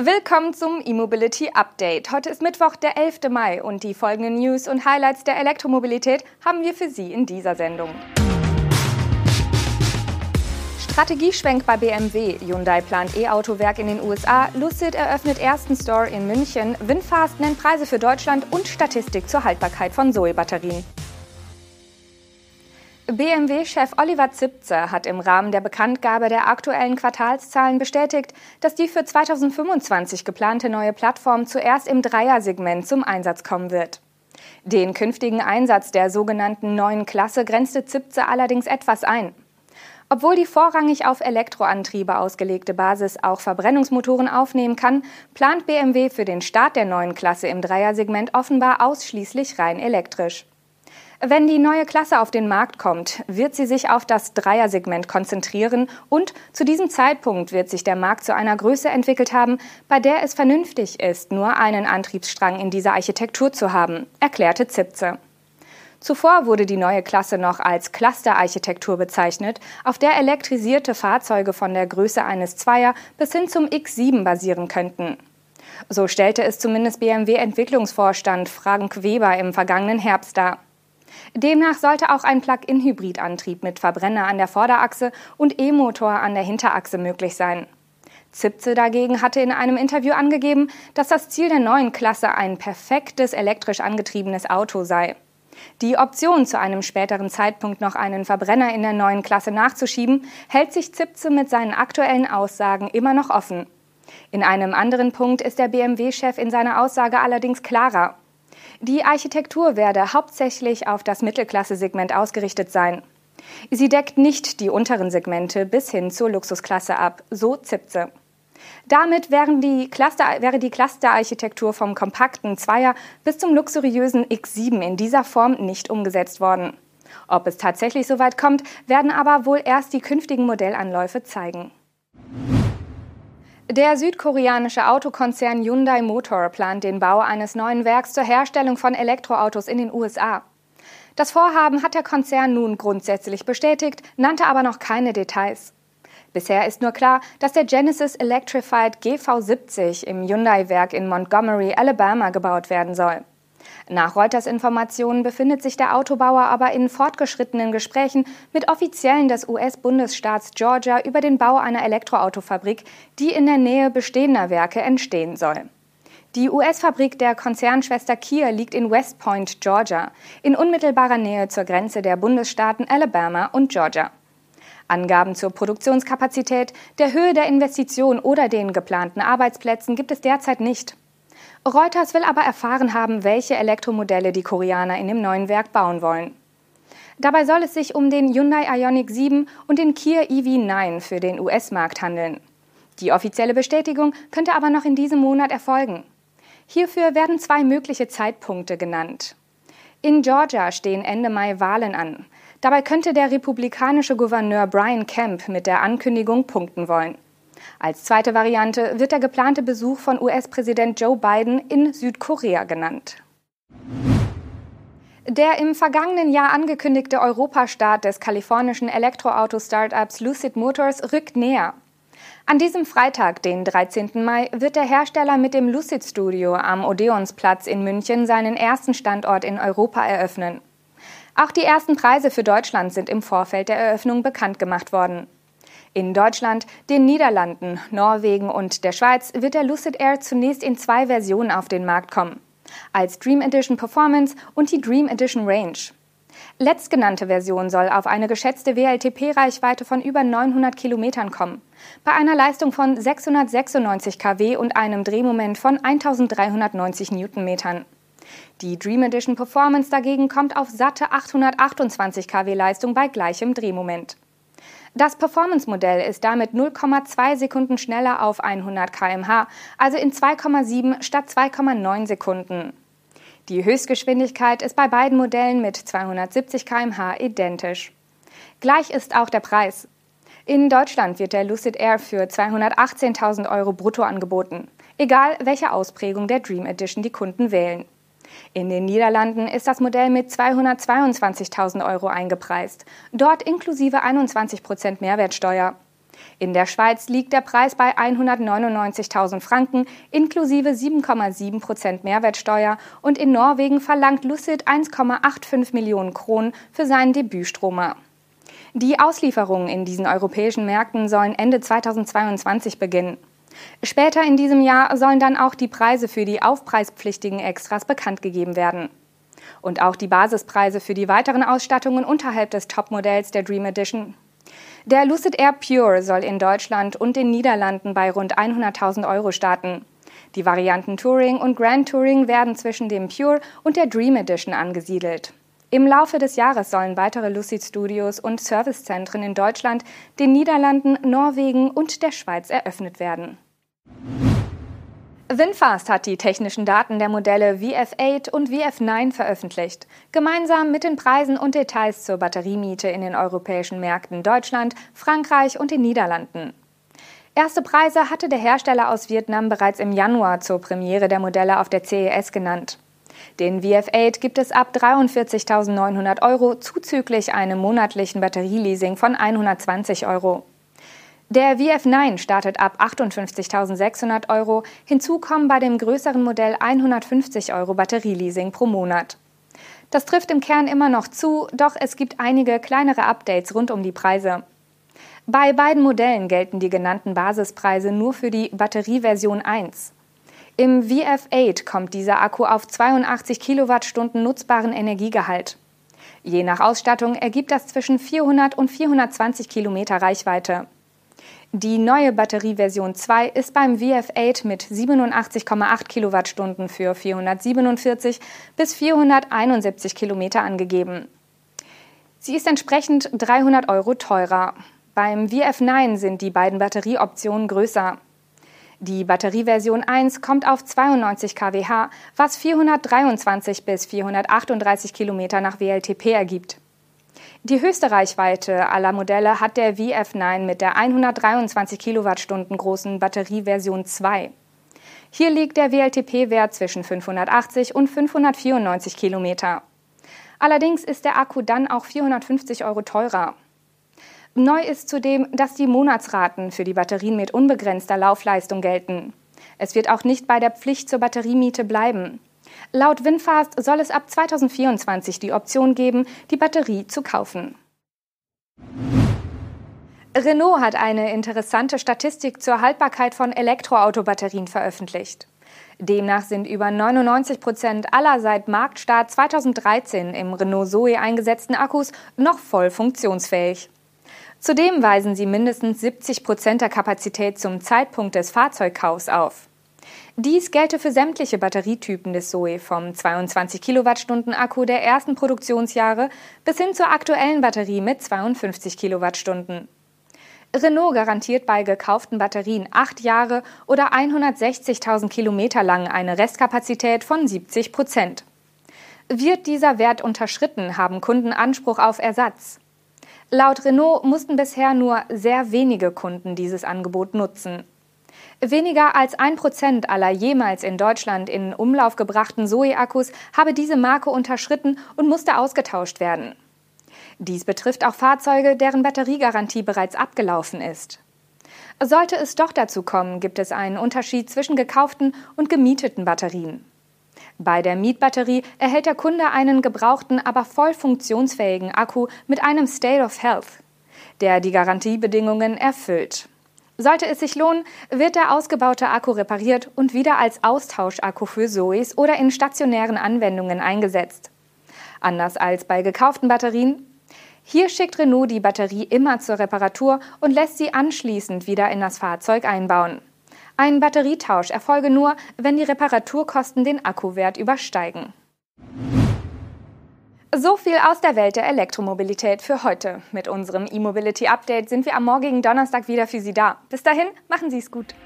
Willkommen zum E-Mobility Update. Heute ist Mittwoch, der 11. Mai und die folgenden News und Highlights der Elektromobilität haben wir für Sie in dieser Sendung. Strategieschwenk bei BMW. Hyundai plant E-Autowerk in den USA. Lucid eröffnet ersten Store in München. Winfast nennt Preise für Deutschland und Statistik zur Haltbarkeit von Zoe-Batterien. BMW-Chef Oliver Zipse hat im Rahmen der Bekanntgabe der aktuellen Quartalszahlen bestätigt, dass die für 2025 geplante neue Plattform zuerst im Dreiersegment zum Einsatz kommen wird. Den künftigen Einsatz der sogenannten neuen Klasse grenzte Zipse allerdings etwas ein. Obwohl die vorrangig auf Elektroantriebe ausgelegte Basis auch Verbrennungsmotoren aufnehmen kann, plant BMW für den Start der neuen Klasse im Dreiersegment offenbar ausschließlich rein elektrisch. Wenn die neue Klasse auf den Markt kommt, wird sie sich auf das Dreiersegment konzentrieren und zu diesem Zeitpunkt wird sich der Markt zu einer Größe entwickelt haben, bei der es vernünftig ist, nur einen Antriebsstrang in dieser Architektur zu haben, erklärte Zipze. Zuvor wurde die neue Klasse noch als Clusterarchitektur bezeichnet, auf der elektrisierte Fahrzeuge von der Größe eines Zweier bis hin zum X7 basieren könnten. So stellte es zumindest BMW-Entwicklungsvorstand Frank Weber im vergangenen Herbst dar. Demnach sollte auch ein Plug-in-Hybridantrieb mit Verbrenner an der Vorderachse und E-Motor an der Hinterachse möglich sein. Zipze dagegen hatte in einem Interview angegeben, dass das Ziel der neuen Klasse ein perfektes elektrisch angetriebenes Auto sei. Die Option, zu einem späteren Zeitpunkt noch einen Verbrenner in der neuen Klasse nachzuschieben, hält sich Zipze mit seinen aktuellen Aussagen immer noch offen. In einem anderen Punkt ist der BMW-Chef in seiner Aussage allerdings klarer. Die Architektur werde hauptsächlich auf das Mittelklasse-Segment ausgerichtet sein. Sie deckt nicht die unteren Segmente bis hin zur Luxusklasse ab, so Zipze. Damit die Cluster, wäre die Clusterarchitektur vom kompakten Zweier bis zum luxuriösen X7 in dieser Form nicht umgesetzt worden. Ob es tatsächlich so weit kommt, werden aber wohl erst die künftigen Modellanläufe zeigen. Der südkoreanische Autokonzern Hyundai Motor plant den Bau eines neuen Werks zur Herstellung von Elektroautos in den USA. Das Vorhaben hat der Konzern nun grundsätzlich bestätigt, nannte aber noch keine Details. Bisher ist nur klar, dass der Genesis Electrified GV70 im Hyundai-Werk in Montgomery, Alabama gebaut werden soll. Nach Reuters Informationen befindet sich der Autobauer aber in fortgeschrittenen Gesprächen mit Offiziellen des US-Bundesstaats Georgia über den Bau einer Elektroautofabrik, die in der Nähe bestehender Werke entstehen soll. Die US-Fabrik der Konzernschwester Kia liegt in West Point, Georgia, in unmittelbarer Nähe zur Grenze der Bundesstaaten Alabama und Georgia. Angaben zur Produktionskapazität, der Höhe der Investition oder den geplanten Arbeitsplätzen gibt es derzeit nicht. Reuters will aber erfahren haben, welche Elektromodelle die Koreaner in dem neuen Werk bauen wollen. Dabei soll es sich um den Hyundai Ioniq 7 und den Kia EV9 für den US-Markt handeln. Die offizielle Bestätigung könnte aber noch in diesem Monat erfolgen. Hierfür werden zwei mögliche Zeitpunkte genannt. In Georgia stehen Ende Mai Wahlen an. Dabei könnte der republikanische Gouverneur Brian Kemp mit der Ankündigung punkten wollen. Als zweite Variante wird der geplante Besuch von US-Präsident Joe Biden in Südkorea genannt. Der im vergangenen Jahr angekündigte Europastart des kalifornischen Elektroauto-Startups Lucid Motors rückt näher. An diesem Freitag, den 13. Mai, wird der Hersteller mit dem Lucid Studio am Odeonsplatz in München seinen ersten Standort in Europa eröffnen. Auch die ersten Preise für Deutschland sind im Vorfeld der Eröffnung bekannt gemacht worden. In Deutschland, den Niederlanden, Norwegen und der Schweiz wird der Lucid Air zunächst in zwei Versionen auf den Markt kommen. Als Dream Edition Performance und die Dream Edition Range. Letztgenannte Version soll auf eine geschätzte WLTP-Reichweite von über 900 Kilometern kommen, bei einer Leistung von 696 kW und einem Drehmoment von 1390 Newtonmetern. Die Dream Edition Performance dagegen kommt auf satte 828 kW Leistung bei gleichem Drehmoment. Das Performance-Modell ist damit 0,2 Sekunden schneller auf 100 km/h, also in 2,7 statt 2,9 Sekunden. Die Höchstgeschwindigkeit ist bei beiden Modellen mit 270 km/h identisch. Gleich ist auch der Preis. In Deutschland wird der Lucid Air für 218.000 Euro brutto angeboten, egal welche Ausprägung der Dream Edition die Kunden wählen. In den Niederlanden ist das Modell mit 222.000 Euro eingepreist, dort inklusive 21 Prozent Mehrwertsteuer. In der Schweiz liegt der Preis bei 199.000 Franken inklusive 7,7 Prozent Mehrwertsteuer und in Norwegen verlangt Lucid 1,85 Millionen Kronen für seinen Debütstromer. Die Auslieferungen in diesen europäischen Märkten sollen Ende 2022 beginnen. Später in diesem Jahr sollen dann auch die Preise für die aufpreispflichtigen Extras bekannt gegeben werden. Und auch die Basispreise für die weiteren Ausstattungen unterhalb des Topmodells der Dream Edition. Der Lucid Air Pure soll in Deutschland und den Niederlanden bei rund 100.000 Euro starten. Die Varianten Touring und Grand Touring werden zwischen dem Pure und der Dream Edition angesiedelt. Im Laufe des Jahres sollen weitere Lucid Studios und Servicezentren in Deutschland, den Niederlanden, Norwegen und der Schweiz eröffnet werden. Winfast hat die technischen Daten der Modelle VF8 und VF9 veröffentlicht, gemeinsam mit den Preisen und Details zur Batteriemiete in den europäischen Märkten Deutschland, Frankreich und den Niederlanden. Erste Preise hatte der Hersteller aus Vietnam bereits im Januar zur Premiere der Modelle auf der CES genannt. Den VF8 gibt es ab 43.900 Euro zuzüglich einem monatlichen Batterieleasing von 120 Euro. Der VF9 startet ab 58.600 Euro. Hinzu kommen bei dem größeren Modell 150 Euro Batterieleasing pro Monat. Das trifft im Kern immer noch zu, doch es gibt einige kleinere Updates rund um die Preise. Bei beiden Modellen gelten die genannten Basispreise nur für die Batterieversion 1. Im VF8 kommt dieser Akku auf 82 Kilowattstunden nutzbaren Energiegehalt. Je nach Ausstattung ergibt das zwischen 400 und 420 Kilometer Reichweite. Die neue Batterieversion 2 ist beim VF8 mit 87,8 Kilowattstunden für 447 bis 471 Kilometer angegeben. Sie ist entsprechend 300 Euro teurer. Beim VF9 sind die beiden Batterieoptionen größer. Die Batterieversion 1 kommt auf 92 kWh, was 423 bis 438 Kilometer nach WLTP ergibt. Die höchste Reichweite aller Modelle hat der VF9 mit der 123 Kilowattstunden großen Batterieversion 2. Hier liegt der WLTP-Wert zwischen 580 und 594 Kilometer. Allerdings ist der Akku dann auch 450 Euro teurer. Neu ist zudem, dass die Monatsraten für die Batterien mit unbegrenzter Laufleistung gelten. Es wird auch nicht bei der Pflicht zur Batteriemiete bleiben. Laut Winfast soll es ab 2024 die Option geben, die Batterie zu kaufen. Renault hat eine interessante Statistik zur Haltbarkeit von Elektroautobatterien veröffentlicht. Demnach sind über 99 Prozent aller seit Marktstart 2013 im Renault Zoe eingesetzten Akkus noch voll funktionsfähig. Zudem weisen sie mindestens 70 Prozent der Kapazität zum Zeitpunkt des Fahrzeugkaufs auf. Dies gelte für sämtliche Batterietypen des Zoe vom 22 Kilowattstunden Akku der ersten Produktionsjahre bis hin zur aktuellen Batterie mit 52 Kilowattstunden. Renault garantiert bei gekauften Batterien acht Jahre oder 160.000 Kilometer lang eine Restkapazität von 70 Prozent. Wird dieser Wert unterschritten, haben Kunden Anspruch auf Ersatz. Laut Renault mussten bisher nur sehr wenige Kunden dieses Angebot nutzen. Weniger als ein Prozent aller jemals in Deutschland in Umlauf gebrachten Zoe-Akkus habe diese Marke unterschritten und musste ausgetauscht werden. Dies betrifft auch Fahrzeuge, deren Batteriegarantie bereits abgelaufen ist. Sollte es doch dazu kommen, gibt es einen Unterschied zwischen gekauften und gemieteten Batterien. Bei der Mietbatterie erhält der Kunde einen gebrauchten, aber voll funktionsfähigen Akku mit einem State of Health, der die Garantiebedingungen erfüllt. Sollte es sich lohnen, wird der ausgebaute Akku repariert und wieder als Austauschakku für Zoes oder in stationären Anwendungen eingesetzt. Anders als bei gekauften Batterien. Hier schickt Renault die Batterie immer zur Reparatur und lässt sie anschließend wieder in das Fahrzeug einbauen. Ein Batterietausch erfolge nur, wenn die Reparaturkosten den Akkuwert übersteigen. So viel aus der Welt der Elektromobilität für heute. Mit unserem E-Mobility Update sind wir am morgigen Donnerstag wieder für Sie da. Bis dahin, machen Sie es gut.